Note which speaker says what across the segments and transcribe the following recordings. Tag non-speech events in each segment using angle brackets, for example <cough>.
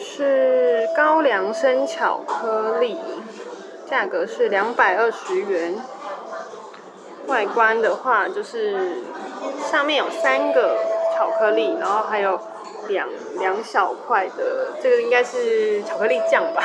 Speaker 1: 的是高粱生巧克力，价格是两百二十元。外观的话，就是上面有三个巧克力，然后还有两两小块的，这个应该是巧克力酱吧？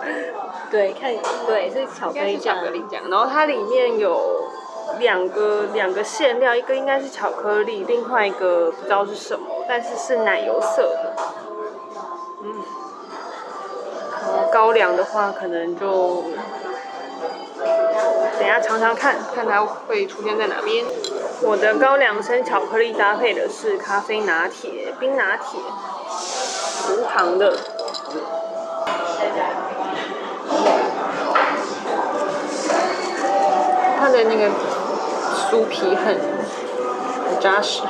Speaker 1: <laughs>
Speaker 2: 对，看对是巧克力酱。巧克力酱，
Speaker 1: 然后它里面有两个两个馅料，一个应该是巧克力，另外一个不知道是什么，但是是奶油色的。高粱的话，可能就。等下尝尝看看它会出现在哪边。我的高粱生巧克力搭配的是咖啡拿铁，冰拿铁，无糖的。它的那个酥皮很很扎实，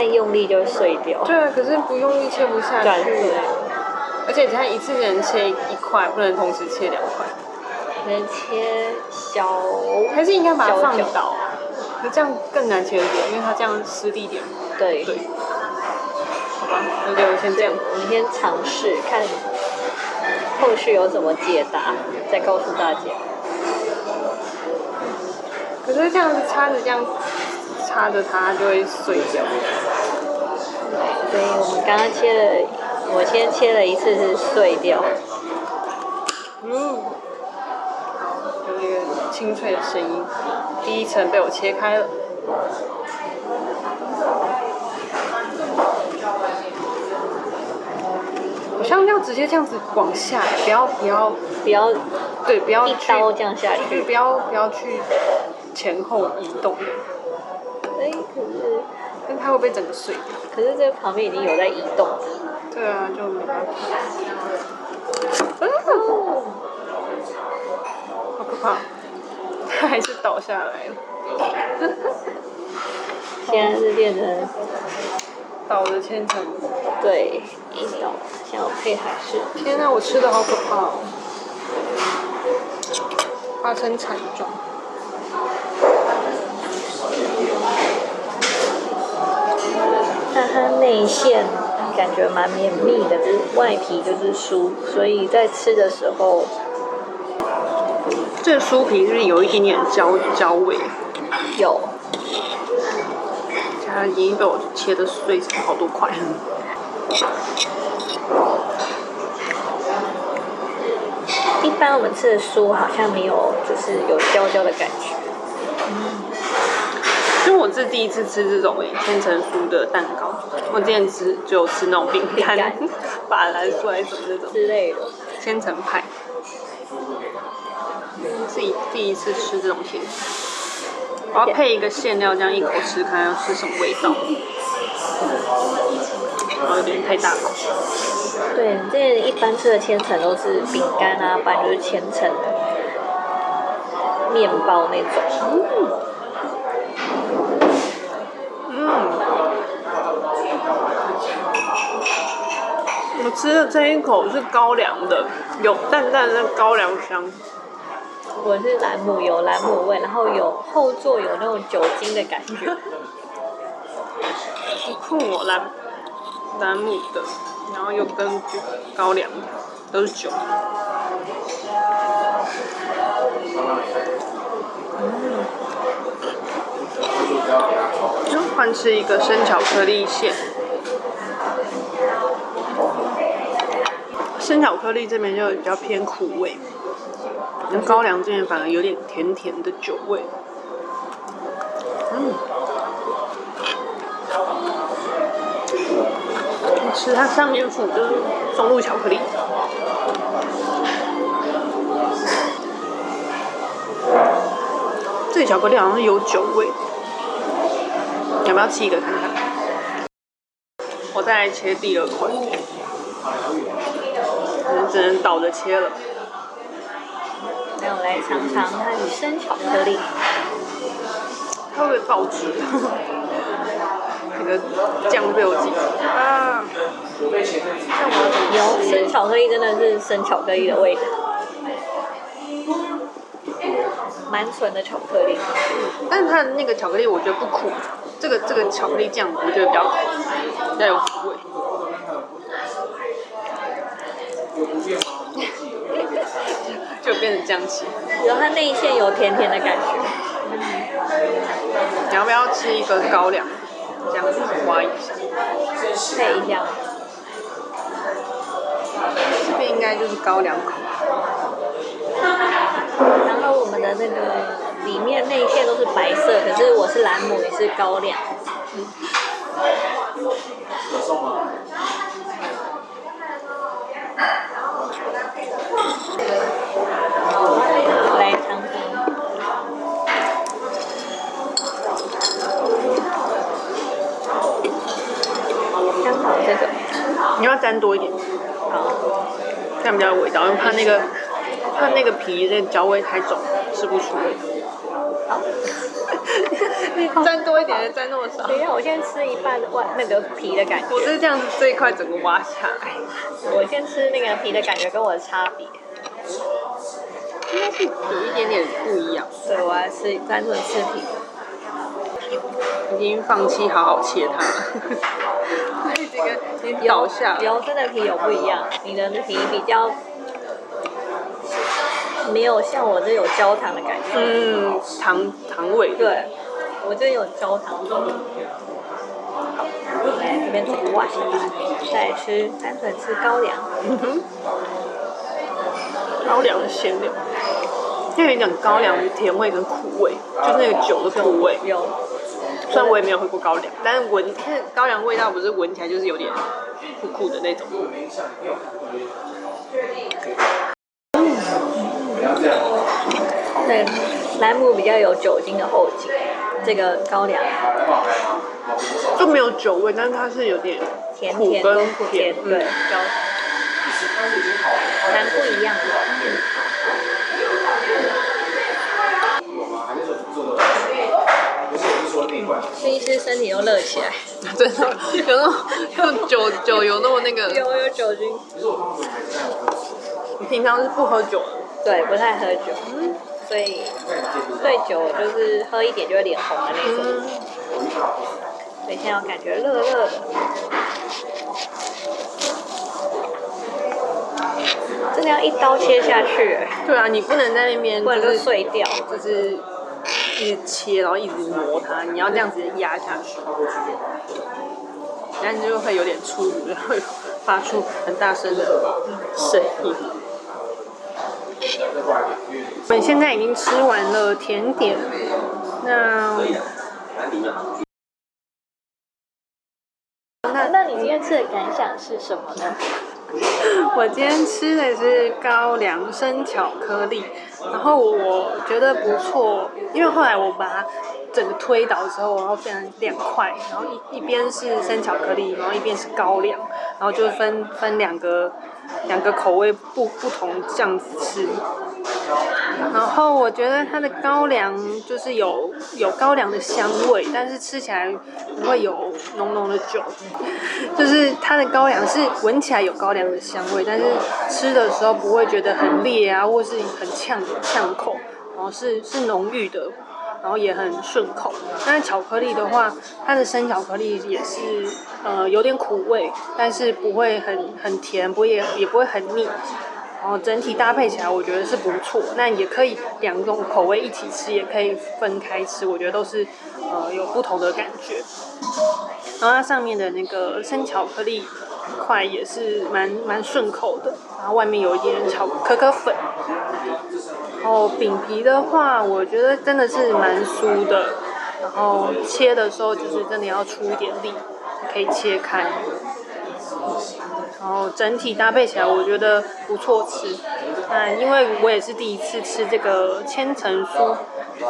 Speaker 2: 太用力就会碎掉。
Speaker 1: 对啊，可是不用力切不下去。而且它一次只能切一块，不能同时切两块。
Speaker 2: 能切小，
Speaker 1: 还是应该把它放倒？可这样更难切一点，因为它这样施力点。
Speaker 2: 对。
Speaker 1: 对。好吧，那就先这样。
Speaker 2: 我们先尝试看，后续有怎么解答，再告诉大家。
Speaker 1: 可是这样子插着，这样插着它就会碎掉。
Speaker 2: 对，我们刚刚切了。我先切了一次是碎掉，
Speaker 1: 嗯，有那个清脆的声音，第一层被我切开了。好像要直接这样子往下，不要不要
Speaker 2: 不要，
Speaker 1: 对，不要
Speaker 2: 一刀这样下去，
Speaker 1: 不要不要去前后移动。
Speaker 2: 哎，可是，
Speaker 1: 但它会不会整个碎掉？
Speaker 2: 可是这个旁边已经有在移动。
Speaker 1: 对啊，就没办法。好可怕！它还是倒下来了。
Speaker 2: 现在是变成
Speaker 1: 倒的千层。
Speaker 2: 对，一倒，像我配海式。
Speaker 1: 天哪，我吃的好可怕哦！花生彩状。
Speaker 2: 看它内馅。感觉蛮绵密的，就是外皮就是酥，所以在吃的时候，
Speaker 1: 这个酥皮是不是有一点点焦焦味？
Speaker 2: 有，
Speaker 1: 它已经被我切的碎成好多块。
Speaker 2: 一般我们吃的酥好像没有，就是有焦焦的感
Speaker 1: 觉。是第一次吃这种诶千层酥的蛋糕，我之前吃就有吃那种饼干，法兰酥还是什么那种。
Speaker 2: 之类的。
Speaker 1: 千层派，自己第一次吃这种甜品，我要配一个馅料，这样一口吃看要吃什么味道，然后有点太大口。
Speaker 2: 对，这一般吃的千层都是饼干啊，不然就是千层面包那种。嗯
Speaker 1: 我吃的这一口是高粱的，有淡淡的高粱香。
Speaker 2: 我是兰姆，有兰姆味，然后有后座有那种酒精的感觉。<laughs>
Speaker 1: 酷我兰兰姆的，然后又跟高粱都是酒。嗯。就换吃一个生巧克力馅。生巧克力这边就比较偏苦味，那高粱这边反而有点甜甜的酒味。嗯，吃它上面附的松露巧克力，这个巧克力好像是有酒味，要不要吃一个看看？我再来切第二块。只能倒着切了。
Speaker 2: 那我来尝尝它的生巧克力。
Speaker 1: 它会不会爆汁？那个酱被我挤啊！
Speaker 2: 有生巧克力，真的是生巧克力的味道，蛮纯的巧克力。
Speaker 1: 但是它的那个巧克力我觉得不苦，这个这个巧克力酱我觉得比较比较有苦味。就变成这样吃，
Speaker 2: 然后它内馅有甜甜的感觉。
Speaker 1: 你要不要吃一个高粱？这样子挖一下，
Speaker 2: 配一下。
Speaker 1: 这边应该就是高粱口。
Speaker 2: 然后我们的那个里面内馅都是白色，可是我是蓝姆，你是高粱。嗯来尝尝，刚好这个，
Speaker 1: 你要沾多一点，
Speaker 2: 好，
Speaker 1: 这样比较有味道，因为怕那个怕那个皮那个焦味太重，吃不出味。
Speaker 2: 好，
Speaker 1: 你 <laughs> 沾多一点，沾那么少。
Speaker 2: 等一下，我先吃一半外那个皮的感觉。
Speaker 1: 我是这样子，这一块整个挖下来。
Speaker 2: 我先吃那个皮的感觉跟我的差别。
Speaker 1: 应该是有一点点不一样。
Speaker 2: 对，我还是单纯吃皮。
Speaker 1: 已经放弃好好切它了。这个你咬下。
Speaker 2: 油真的皮有不一样，你的皮比较没有像我这有焦糖的感觉。
Speaker 1: 嗯，糖糖味。
Speaker 2: 对，我这有焦糖。好，来这边涂外，再吃单纯吃高粱。嗯哼。
Speaker 1: 高粱的鲜料。就有一点高粱的甜味跟苦味，就是那个酒的苦味。
Speaker 2: 有。
Speaker 1: 虽然我也没有喝过高粱，但是闻看高粱味道不是闻起来就是有点苦苦的那种。
Speaker 2: 嗯。对，兰姆比较有酒精的后劲，这个高粱
Speaker 1: 就没有酒味，但是它是有点
Speaker 2: 甜甜跟苦甜，对，高蛮不一样的。吃一吃，身体都热起来。
Speaker 1: 真的，有那种有酒酒有那么那个。
Speaker 2: 有有酒精。
Speaker 1: 你平常是不喝酒的？
Speaker 2: 对，不太喝酒。嗯。所以对酒就是喝一点就会脸红的那种。嗯。所以现在我感觉热热的。真的要一刀切下去。
Speaker 1: 对啊，你不能在那边，
Speaker 2: 不然就碎掉，
Speaker 1: 就是。一直切，然后一直磨它，你要这样子压下去，然后你就会有点粗鲁，会发出很大声的声音。我们现在已经吃完了甜点，那
Speaker 2: 那那你今天吃的感想是什么呢？<laughs>
Speaker 1: 我今天吃的是高粱生巧克力，然后我觉得不错，因为后来我把它整个推倒之后，然后变成两块，然后一一边是生巧克力，然后一边是高粱，然后就分分两个两个口味不不同这样子吃。然后我觉得它的高粱就是有有高粱的香味，但是吃起来不会有浓浓的酒。就是它的高粱是闻起来有高粱的香味，但是吃的时候不会觉得很烈啊，或是很呛呛口，然后是是浓郁的，然后也很顺口。但是巧克力的话，它的生巧克力也是呃有点苦味，但是不会很很甜，不也也不会很腻。然后整体搭配起来，我觉得是不错。那也可以两种口味一起吃，也可以分开吃，我觉得都是呃有不同的感觉。然后它上面的那个生巧克力块也是蛮蛮顺口的，然后外面有一点巧可可粉。然后饼皮的话，我觉得真的是蛮酥的。然后切的时候就是真的要出一点力，可以切开。然后整体搭配起来，我觉得不错吃。那因为我也是第一次吃这个千层酥，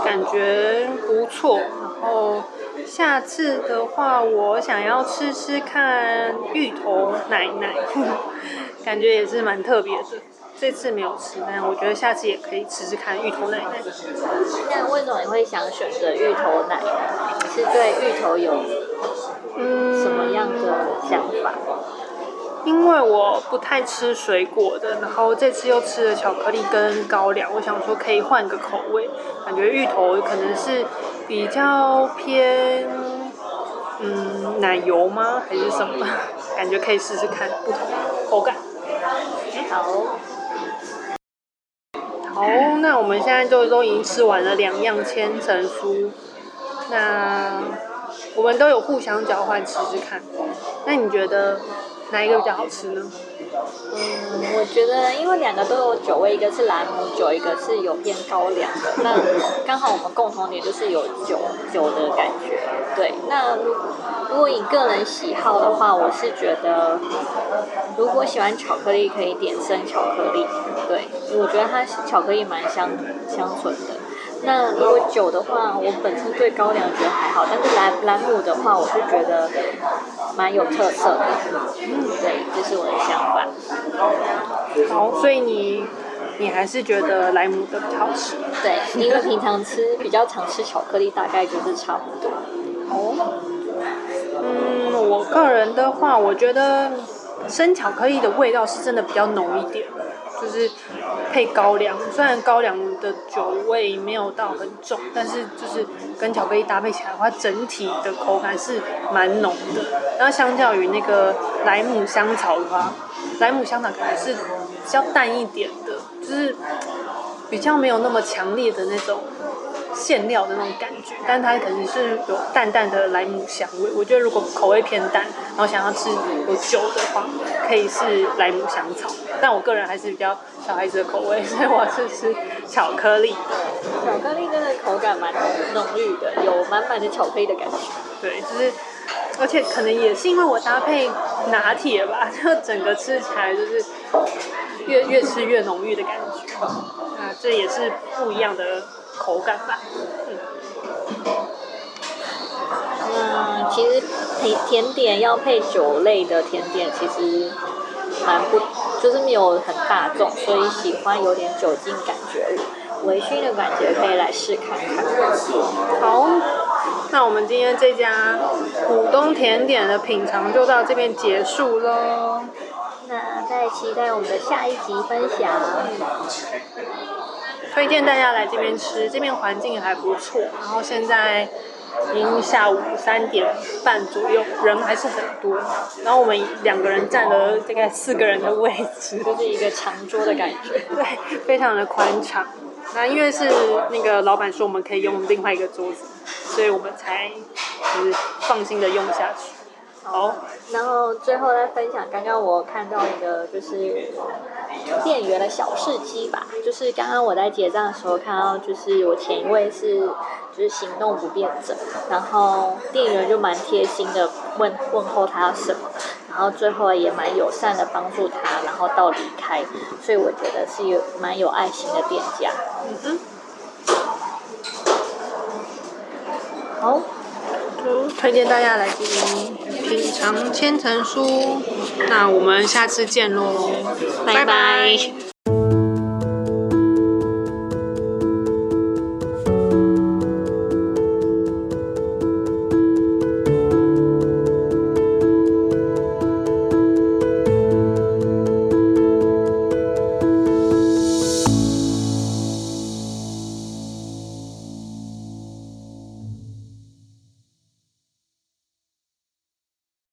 Speaker 1: 感觉不错。然后下次的话，我想要吃吃看芋头奶奶，<laughs> 感觉也是蛮特别的。这次没有吃，但我觉得下次也可以吃吃看芋头奶奶。
Speaker 2: 那为什么你会想选择芋头奶奶？你是对芋头有什么样的想法？
Speaker 1: 因为我不太吃水果的，然后这次又吃了巧克力跟高粱，我想说可以换个口味，感觉芋头可能是比较偏嗯，奶油吗？还是什么？<laughs> 感觉可以试试看不同口感。
Speaker 2: 好。
Speaker 1: 好，那我们现在就都已经吃完了两样千层酥，那我们都有互相交换吃吃看。那你觉得哪一个比较好吃呢？
Speaker 2: 嗯，我觉得因为两个都有酒味，一个是兰姆酒，一个是有偏高粱的。那刚好我们共同点就是有酒酒的感觉。对，那如如果以个人喜好的话，我是觉得如果喜欢巧克力，可以点生巧克力。对，我觉得它巧克力蛮香香醇的。那如果酒的话，我本身对高粱觉得还好，但是兰兰姆的话，我是觉得蛮有特色的。嗯，对，这是我的想法。
Speaker 1: 好，所以你你还是觉得莱姆的比较好吃？
Speaker 2: 对，因为平常吃比较常吃巧克力，大概就是差不多。
Speaker 1: 哦。嗯，我个人的话，我觉得生巧克力的味道是真的比较浓一点。就是配高粱，虽然高粱的酒味没有到很重，但是就是跟巧克力搭配起来的话，整体的口感是蛮浓的。然后相较于那个莱姆香草的话，莱姆香草可能是比较淡一点的，就是比较没有那么强烈的那种。馅料的那种感觉，但它可能是有淡淡的莱姆香味。我觉得如果口味偏淡，然后想要吃有酒的话，可以是莱姆香草。但我个人还是比较小孩子的口味，所以我是吃巧克力。
Speaker 2: 巧克力真的口感蛮浓郁的，有满满的巧克力的感觉。
Speaker 1: 对，就是，而且可能也是因为我搭配拿铁吧，<laughs> 就整个吃起来就是越越吃越浓郁的感觉。啊，这也是不一样的。口感吧，嗯，
Speaker 2: 其实甜甜点要配酒类的甜点，其实蛮不，就是没有很大众，所以喜欢有点酒精感觉、微醺的感觉，可以来试看看。
Speaker 1: 好，那我们今天这家股东甜点的品尝就到这边结束喽。
Speaker 2: 那再期待我们的下一集分享。
Speaker 1: 推荐大家来这边吃，这边环境还不错。然后现在已经下午三点半左右，人还是很多。然后我们两个人占了大概四个人的位置，<laughs>
Speaker 2: 就是一个长桌的感觉，
Speaker 1: 对，非常的宽敞。那因为是那个老板说我们可以用另外一个桌子，所以我们才就是放心的用下去。好，
Speaker 2: 然后最后再分享，刚刚我看到一个就是店员的小事迹吧，就是刚刚我在结账的时候看到，就是我前一位是就是行动不便者，然后店员就蛮贴心的问问候他什么，然后最后也蛮友善的帮助他，然后到离开，所以我觉得是有蛮有爱心的店家。嗯哼，
Speaker 1: 好。推荐大家来这里品尝千层酥，那我们下次见喽，拜拜。拜拜。